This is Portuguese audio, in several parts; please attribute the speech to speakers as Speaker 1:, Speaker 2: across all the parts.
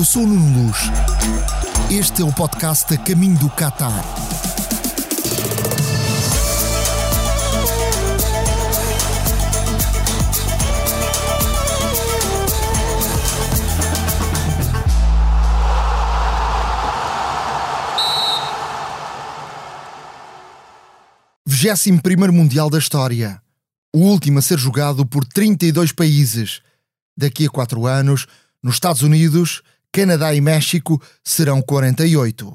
Speaker 1: Eu sou o Nuno Luz. Este é o podcast a caminho do Qatar. Vigésimo primeiro Mundial da história. O último a ser jogado por 32 países. Daqui a quatro anos, nos Estados Unidos, Canadá e México serão 48.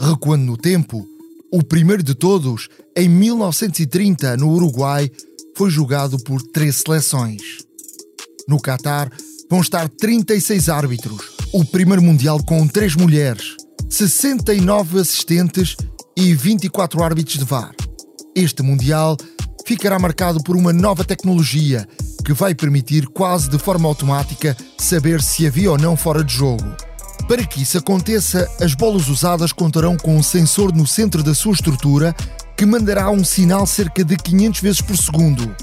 Speaker 1: Recuando no tempo, o primeiro de todos, em 1930, no Uruguai, foi jogado por três seleções. No Catar, vão estar 36 árbitros, o primeiro Mundial com três mulheres, 69 assistentes e 24 árbitros de VAR. Este Mundial ficará marcado por uma nova tecnologia que vai permitir, quase de forma automática, saber se havia ou não fora de jogo. Para que isso aconteça, as bolas usadas contarão com um sensor no centro da sua estrutura que mandará um sinal cerca de 500 vezes por segundo,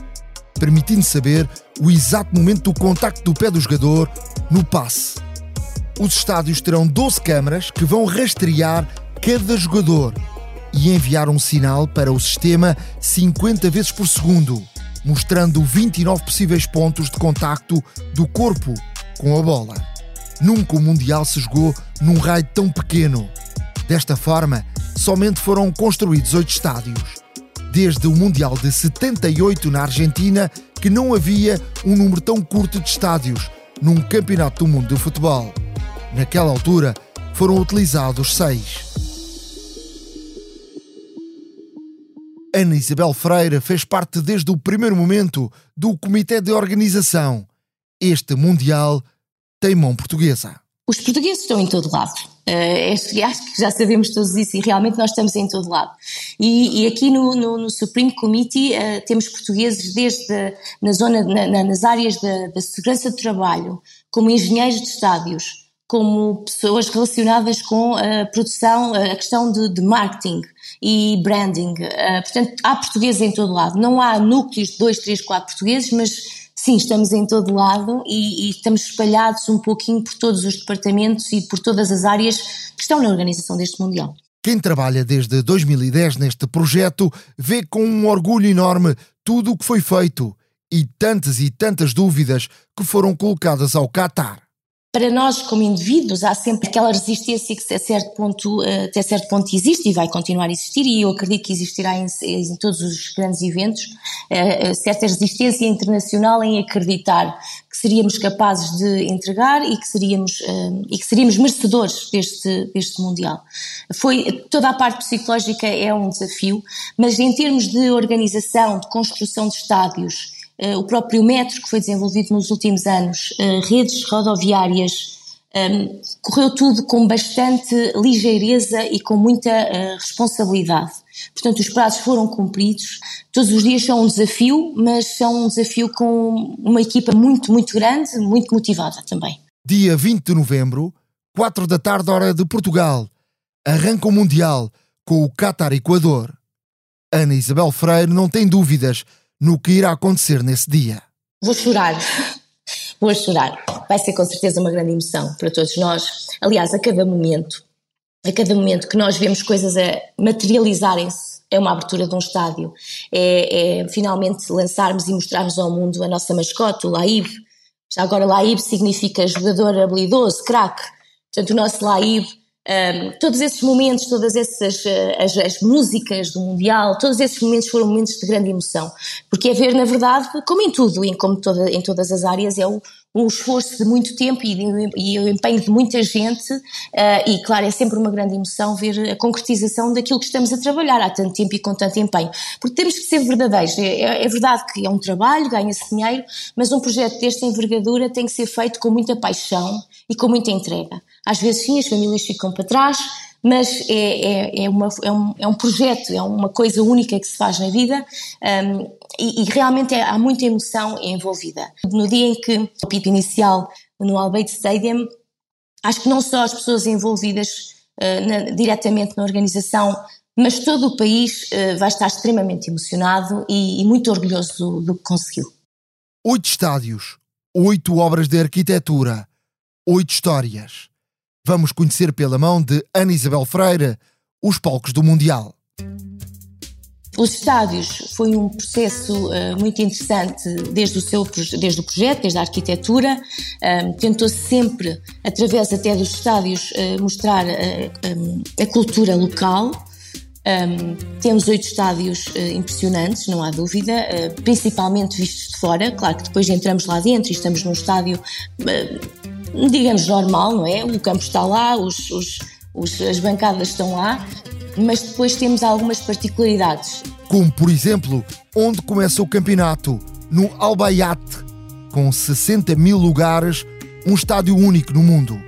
Speaker 1: permitindo saber o exato momento do contacto do pé do jogador no passe. Os estádios terão 12 câmaras que vão rastrear cada jogador e enviar um sinal para o sistema 50 vezes por segundo, mostrando 29 possíveis pontos de contacto do corpo com a bola. Nunca o Mundial se jogou num raio tão pequeno. Desta forma, somente foram construídos oito estádios. Desde o Mundial de 78 na Argentina, que não havia um número tão curto de estádios num campeonato do mundo de futebol. Naquela altura, foram utilizados seis. Ana Isabel Freire fez parte desde o primeiro momento do comitê de organização. Este Mundial tem mão portuguesa.
Speaker 2: Os portugueses estão em todo lado. Uh, acho que já sabemos todos isso e realmente nós estamos em todo lado. E, e aqui no, no, no, Supreme Committee uh, temos portugueses desde na zona, na, nas áreas da, da segurança de trabalho, como engenheiros de estádios, como pessoas relacionadas com a produção, a questão de, de marketing e branding. Uh, portanto, há portugueses em todo lado. Não há núcleos de dois, três, quatro portugueses, mas sim, estamos em todo lado e, e, estamos espalhados um pouquinho por todos os departamentos e por todas as áreas que estão na organização deste Mundial.
Speaker 1: Quem trabalha desde 2010 neste projeto vê com um orgulho enorme tudo o que foi feito e tantas e tantas dúvidas que foram colocadas ao Qatar
Speaker 2: para nós como indivíduos há sempre aquela resistência que até certo ponto, eh, até certo ponto existe e vai continuar a existir e eu acredito que existirá em, em todos os grandes eventos eh, eh, certa resistência internacional em acreditar que seríamos capazes de entregar e que seríamos e que seríamos merecedores deste deste mundial. Foi toda a parte psicológica é um desafio, mas em termos de organização, de construção de estádios o próprio metro que foi desenvolvido nos últimos anos, eh, redes rodoviárias, ehm, correu tudo com bastante ligeireza e com muita eh, responsabilidade. Portanto, os prazos foram cumpridos. Todos os dias são um desafio, mas são um desafio com uma equipa muito, muito grande, muito motivada também.
Speaker 1: Dia 20 de novembro, 4 da tarde, hora de Portugal. Arranca o Mundial com o Qatar Equador. Ana Isabel Freire não tem dúvidas no que irá acontecer nesse dia.
Speaker 2: Vou chorar. Vou chorar. Vai ser com certeza uma grande emoção para todos nós. Aliás, a cada momento, a cada momento que nós vemos coisas a materializarem-se, é uma abertura de um estádio, é, é, finalmente lançarmos e mostrarmos ao mundo a nossa mascote, o Laib. Já agora, Laib significa jogador habilidoso, craque. Portanto, o nosso Laib um, todos esses momentos, todas essas uh, as, as, músicas do Mundial, todos esses momentos foram momentos de grande emoção, porque é ver, na verdade, como em tudo, em, como toda, em todas as áreas, é o, o esforço de muito tempo e, de, e, o empenho de muita gente, uh, e claro, é sempre uma grande emoção ver a concretização daquilo que estamos a trabalhar. Há tanto tempo e com tanto empenho, porque temos que ser verdadeiros, é, é, é verdade que é um trabalho, ganha-se dinheiro, mas um projeto desta envergadura tem que ser feito com muita paixão e com muita entrega. Às vezes sim, as famílias ficam para trás, mas é, é, é, uma, é, um, é um projeto, é uma coisa única que se faz na vida um, e, e, realmente é, há muita emoção envolvida. No dia em que o pipo inicial no Albeide Stadium, acho que não só as pessoas envolvidas uh, na, diretamente na organização, mas todo o país uh, vai estar extremamente emocionado e, e muito orgulhoso do, do que conseguiu.
Speaker 1: Oito estádios, oito obras de arquitetura oito histórias. Vamos conhecer pela mão de Ana Isabel Freire os palcos do Mundial.
Speaker 2: Os estádios foi um processo uh, muito interessante desde o, seu, desde o projeto, desde a arquitetura. Um, Tentou-se sempre, através até dos estádios, uh, mostrar uh, um, a cultura local. Um, temos oito estádios impressionantes, não há dúvida, principalmente vistos de fora. Claro que depois entramos lá dentro e estamos num estádio, digamos, normal, não é? O campo está lá, os, os, os, as bancadas estão lá, mas depois temos algumas particularidades.
Speaker 1: Como, por exemplo, onde começa o campeonato, no Albayate, com 60 mil lugares, um estádio único no mundo.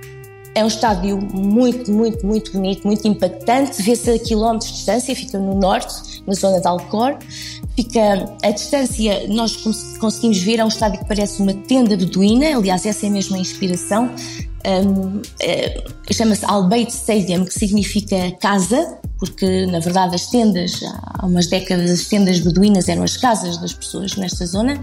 Speaker 2: É um estádio muito, muito, muito bonito, muito impactante. Vê-se a quilómetros de distância, fica no norte, na zona de Alcor. Fica a distância, nós conseguimos ver, é um estádio que parece uma tenda beduína, aliás, essa é mesmo a inspiração. Um, é, Chama-se Albeit Stadium, que significa casa, porque na verdade as tendas, há umas décadas, as tendas beduínas eram as casas das pessoas nesta zona.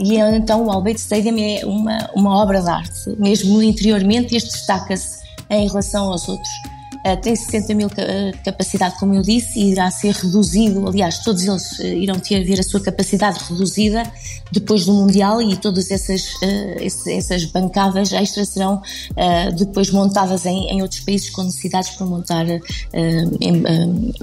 Speaker 2: E então o Albeit Stadium é uma, uma obra de arte, mesmo interiormente, este destaca-se em relação aos outros. Uh, tem 60 mil capacidade, como eu disse, e irá ser reduzido. Aliás, todos eles uh, irão ter ver a sua capacidade reduzida depois do Mundial e todas essas, essas bancadas extras serão depois montadas em, em, outros países com necessidades para montar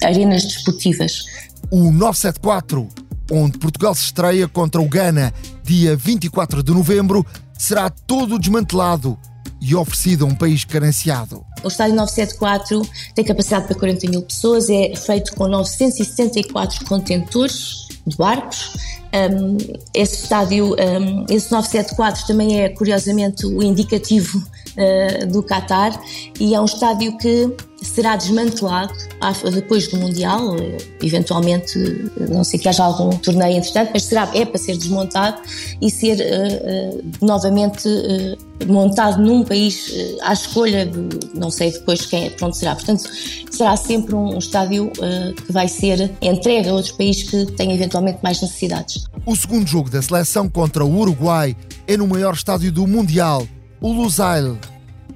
Speaker 2: arenas desportivas.
Speaker 1: O 974, onde Portugal se estreia contra o Ghana, dia 24 de novembro, será todo desmantelado e oferecido a um país carenciado.
Speaker 2: O estádio 974 tem capacidade para 40 mil pessoas, é feito com 974 contentores de barcos. Um, esse estádio, um, esse 974 também é curiosamente o indicativo uh, do Qatar e é um estádio que será desmantelado depois do Mundial, eventualmente, não sei que haja algum torneio entretanto, mas será, é para ser desmontado e ser uh, uh, novamente uh, montado num país à escolha de, não sei depois quem, pronto será. Portanto, será sempre um, um estádio que vai ser entregue a outro país que tenha eventualmente mais necessidades.
Speaker 1: O segundo jogo da seleção contra o Uruguai é no maior estádio do Mundial, o Lusail,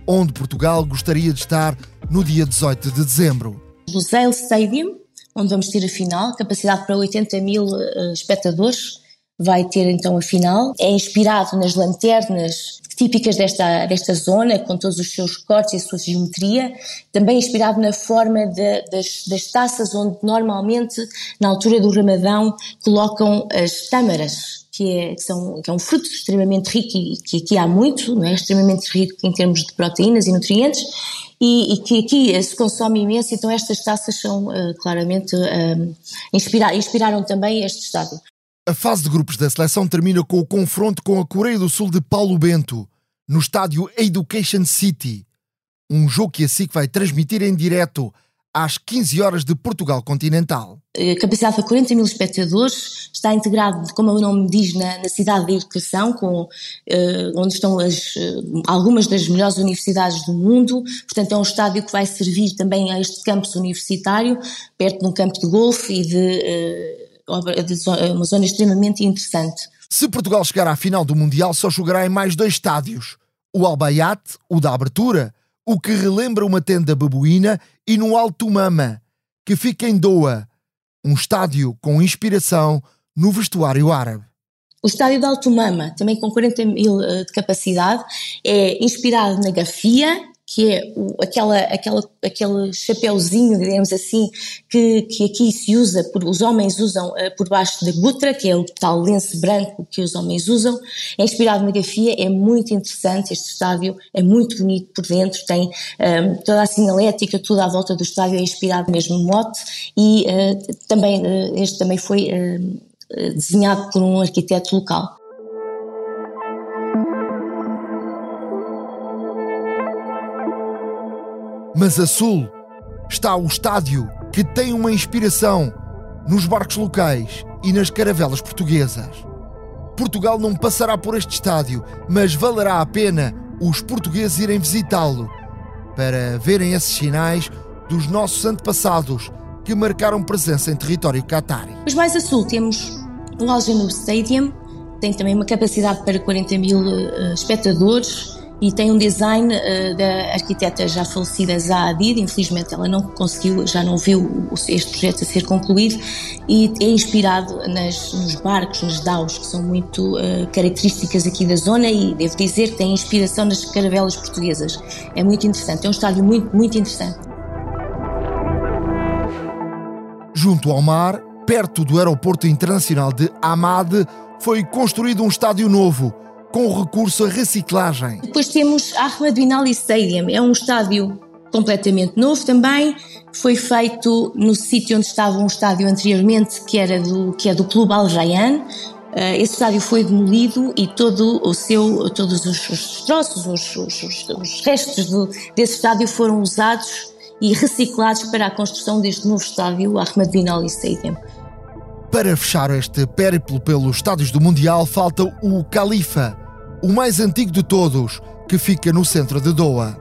Speaker 1: onde Portugal gostaria de estar no dia 18 de dezembro.
Speaker 2: Zale Stadium, onde vamos ter a final, capacidade para 80 mil uh, espectadores, vai ter então a final. É inspirado nas lanternas típicas desta, desta zona, com todos os seus cortes e a sua geometria, também inspirado na forma de, das, das taças, onde normalmente, na altura do Ramadão, colocam as tâmaras, que é, que, são, que é um fruto extremamente rico e que aqui há muito, não é? extremamente rico em termos de proteínas e nutrientes, e, e, que aqui se consome imenso, então estas taças são uh, claramente uh, inspira inspiraram também este estádio.
Speaker 1: A fase de grupos da seleção termina com o confronto com a Coreia do Sul de Paulo Bento, no estádio Education City, um jogo que a SIC vai transmitir em direto às 15 horas de Portugal Continental.
Speaker 2: A capacidade para 40 mil espectadores está integrado, como o nome diz, na, na cidade de educação, com, uh, onde estão as, uh, algumas das melhores universidades do mundo. Portanto, é um estádio que vai servir também a este campus universitário, perto de um campo de golfe e de, de uma zona extremamente interessante.
Speaker 1: Se Portugal chegar à final do Mundial, só jogará em mais dois estádios: o Albayate, o da abertura, o que relembra uma tenda babuína, e no Alto Mama, que fica em Doha, um estádio com inspiração no vestuário árabe.
Speaker 2: O estádio de Alto Mama, também com 40 mil eh, de capacidade, é inspirado na Gafia que é o, aquela, aquela, aquele chapéuzinho, digamos assim, que, que aqui se usa, por, os homens usam uh, por baixo da gutra, que é o tal lenço branco que os homens usam, é inspirado na grafia, é muito interessante, este estádio é muito bonito por dentro, tem um, ehm, toda a sinalética, tudo à volta do estádio é inspirado mesmo no mote e uh, também, uh, este também foi desenhado por um arquiteto local.
Speaker 1: Mas a sul está o estádio que tem uma inspiração nos barcos locais e nas caravelas portuguesas. Portugal não passará por este estádio, mas valerá a pena os portugueses irem visitá-lo para verem esses sinais dos nossos antepassados que marcaram presença em território catari.
Speaker 2: Os mais a sul temos o Al Stadium, tem também uma capacidade para 40 mil uh, espectadores e tem um design uh, da arquiteta já falecida Zaha Hadid, infelizmente ela não conseguiu, já não viu este projeto a ser concluído e é inspirado nas, nos barcos, nas daus, que são muito uh, características aqui da zona e devo dizer que tem inspiração nas caravelas portuguesas. É muito interessante, é um estádio muito, muito interessante.
Speaker 1: Junto ao mar, perto do aeroporto internacional de Hamad, foi construído um estádio novo com recurso à reciclagem.
Speaker 2: Depois temos Ahmed Bin Ali Stadium, é um estádio completamente novo também, foi feito no sítio onde estava um estádio anteriormente, que era do, que é do Clube Al Rayyan. Uh, esse estádio foi demolido e todo o seu, todos os, os troços, os, os, os restos do, desse estádio foram usados e reciclados para a construção deste novo estádio, Ahmed Bin Ali Stadium.
Speaker 1: Para fechar este périplo pelos estádios do Mundial, falta o Califa, o mais antigo de todos, que fica no centro de Doha.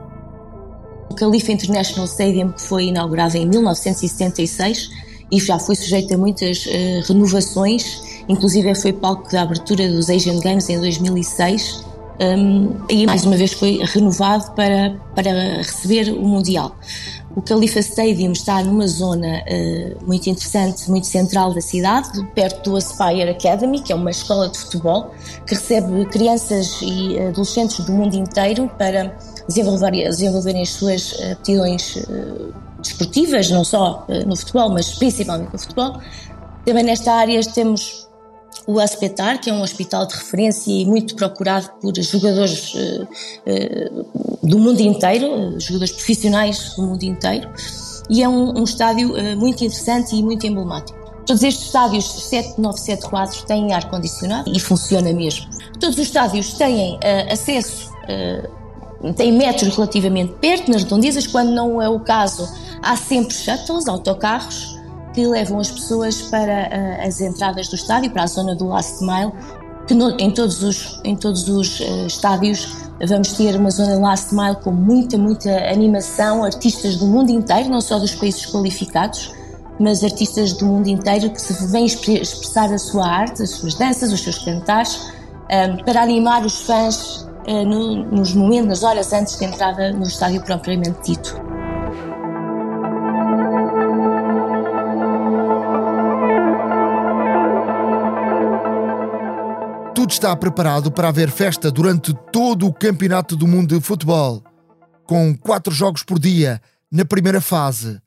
Speaker 2: O Khalifa International Stadium, foi inaugurado em 1976 e já foi sujeito a muitas uh, renovações, inclusive foi palco da abertura dos Asian Games em 2006 um, e mais uma vez foi renovado para, para receber o Mundial. O Khalifa Stadium está numa zona uh, muito interessante, muito central da cidade, perto do Aspire Academy, que é uma escola de futebol que recebe crianças e adolescentes do mundo inteiro para desenvolver, desenvolverem as suas uh, aptidões uh, desportivas, não só no futebol, mas principalmente no futebol. Também nesta área temos o Aspetar, que é um hospital de referência e muito procurado por jogadores uh, uh, do mundo inteiro, jogadores profissionais do mundo inteiro, e é um, um estádio uh, muito interessante e muito emblemático. Todos estes estádios 7974 têm ar-condicionado e funciona mesmo. Todos os estádios têm acesso têm metros relativamente perto, nas redondezas, quando não é o caso, há sempre shuttles, autocarros, que levam as pessoas para uh, as entradas do estádio, para a zona do last mile, que no, em todos os, em todos os uh, estádios vamos ter uma zona last mile com muita, muita animação, artistas do mundo inteiro, não só dos países qualificados, mas artistas do mundo inteiro que se vêm expressar a sua arte, as suas danças, os seus cantares, um, eh, para animar os fãs uh, no, nos momentos, nas horas antes da entrada no estádio propriamente dito.
Speaker 1: Tudo está preparado para haver festa durante todo o Campeonato do Mundo de Futebol. Com quatro jogos por dia na primeira fase,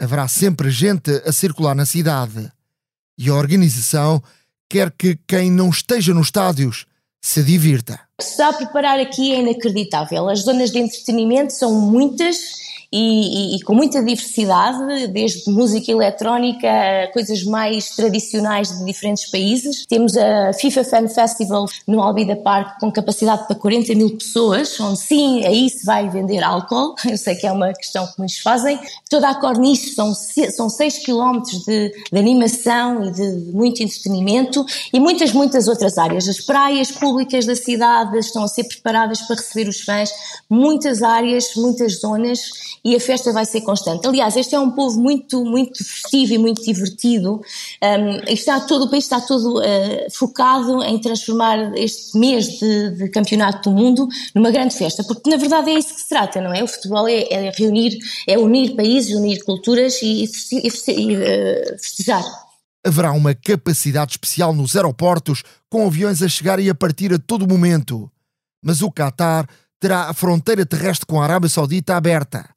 Speaker 1: haverá sempre gente a circular na cidade. E a organização quer que quem não esteja nos estádios se divirta.
Speaker 2: O que se está a preparar aqui é inacreditável. As zonas de entretenimento são muitas e, e, e, com muita diversidade, desde música eletrónica a coisas mais tradicionais de diferentes países. Temos a FIFA Fan Festival no Albida Park com capacidade para 40 mil pessoas, onde sim, aí se vai vender álcool, eu sei que é uma questão que muitos fazem. Toda a corniche são, são 6 km de, de animação e de, muito entretenimento e muitas, muitas outras áreas. As praias públicas da cidade estão a ser preparadas para receber os fãs, muitas áreas, muitas zonas e a festa vai ser constante. Aliás, este é um povo muito, muito festivo e muito divertido. Um, está todo, o país está todo uh, focado em transformar este mês de, de, campeonato do mundo numa grande festa, porque na verdade é isso que se trata, não é? O futebol é, é reunir, é unir países, unir culturas e, e, e uh, festejar.
Speaker 1: Haverá uma capacidade especial nos aeroportos, com aviões a chegar e a partir a todo momento. Mas o Qatar terá a fronteira terrestre com a Arábia Saudita aberta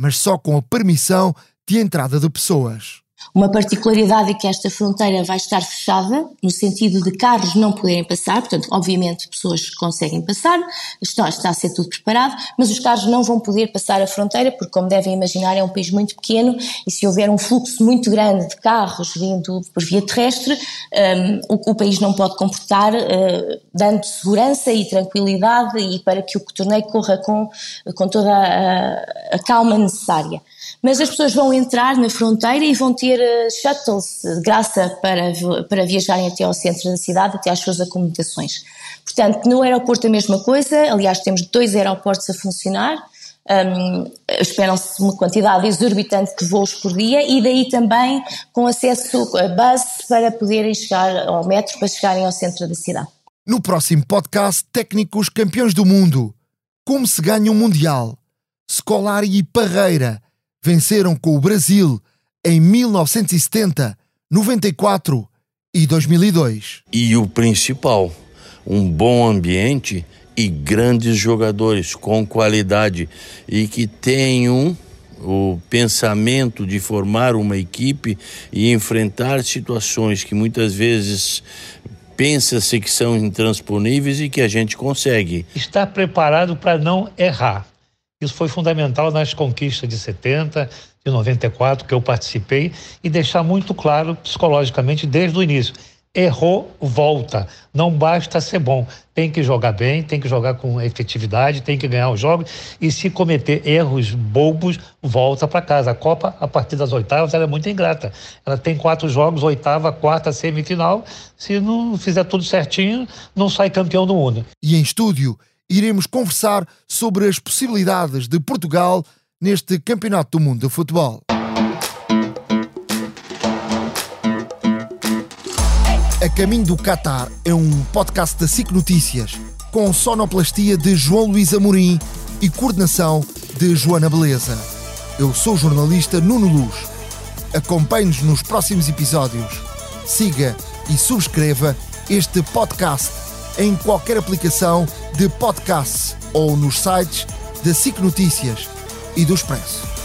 Speaker 1: mas só com a permissão de entrada de pessoas.
Speaker 2: Uma particularidade é que esta fronteira vai estar fechada, no sentido de carros não poderem passar, portanto, obviamente, pessoas conseguem passar, está, está a ser tudo preparado, mas os carros não vão poder passar a fronteira, porque, como devem imaginar, é um país muito pequeno e se houver um fluxo muito grande de carros vindo por via terrestre, um, o, o, país não pode comportar, uh, dando segurança e tranquilidade e para que o torneio corra com, com toda a, a calma necessária mas as pessoas vão entrar na fronteira e vão ter eh, shuttles de graça para, para viajarem até ao centro da cidade, até às suas acomodações. Portanto, no aeroporto a mesma coisa, aliás, temos dois aeroportos a funcionar, um, esperam-se uma quantidade exorbitante de voos por dia e daí também com acesso a bus para poderem chegar ao metro, para chegarem ao centro da cidade.
Speaker 1: No próximo podcast, técnicos campeões do mundo. como se ganha um Mundial. Scolari e Parreira venceram com o Brasil em 1970, 94 e 2002.
Speaker 3: E o principal, um bom ambiente e grandes jogadores com qualidade e que tenham o pensamento de formar uma equipe e enfrentar situações que muitas vezes pensa-se que são intransponíveis e que a gente consegue.
Speaker 4: Estar preparado para não errar. Isso foi fundamental nas conquistas de 70, de 94, que eu participei, e deixar muito claro psicologicamente desde o início errou, volta. Não basta ser bom. Tem que jogar bem, tem que jogar com efetividade, tem que ganhar os jogos. E se cometer erros bobos, volta para casa. A Copa, a partir das oitavas, ela é muito ingrata. Ela tem quatro jogos, oitava, quarta, semifinal. Se não fizer tudo certinho, não sai campeão do mundo.
Speaker 1: E em estúdio, iremos conversar sobre as possibilidades de Portugal neste Campeonato do Mundo de Futebol. A Caminho do Qatar é um podcast da SIC Notícias, com sonoplastia de João Luís Amorim e coordenação de Joana Beleza. Eu sou o jornalista Nuno Luz. Acompanhe-nos nos próximos episódios. Siga e subscreva este podcast em qualquer aplicação de podcast ou nos sites da SIC Notícias e do Expresso.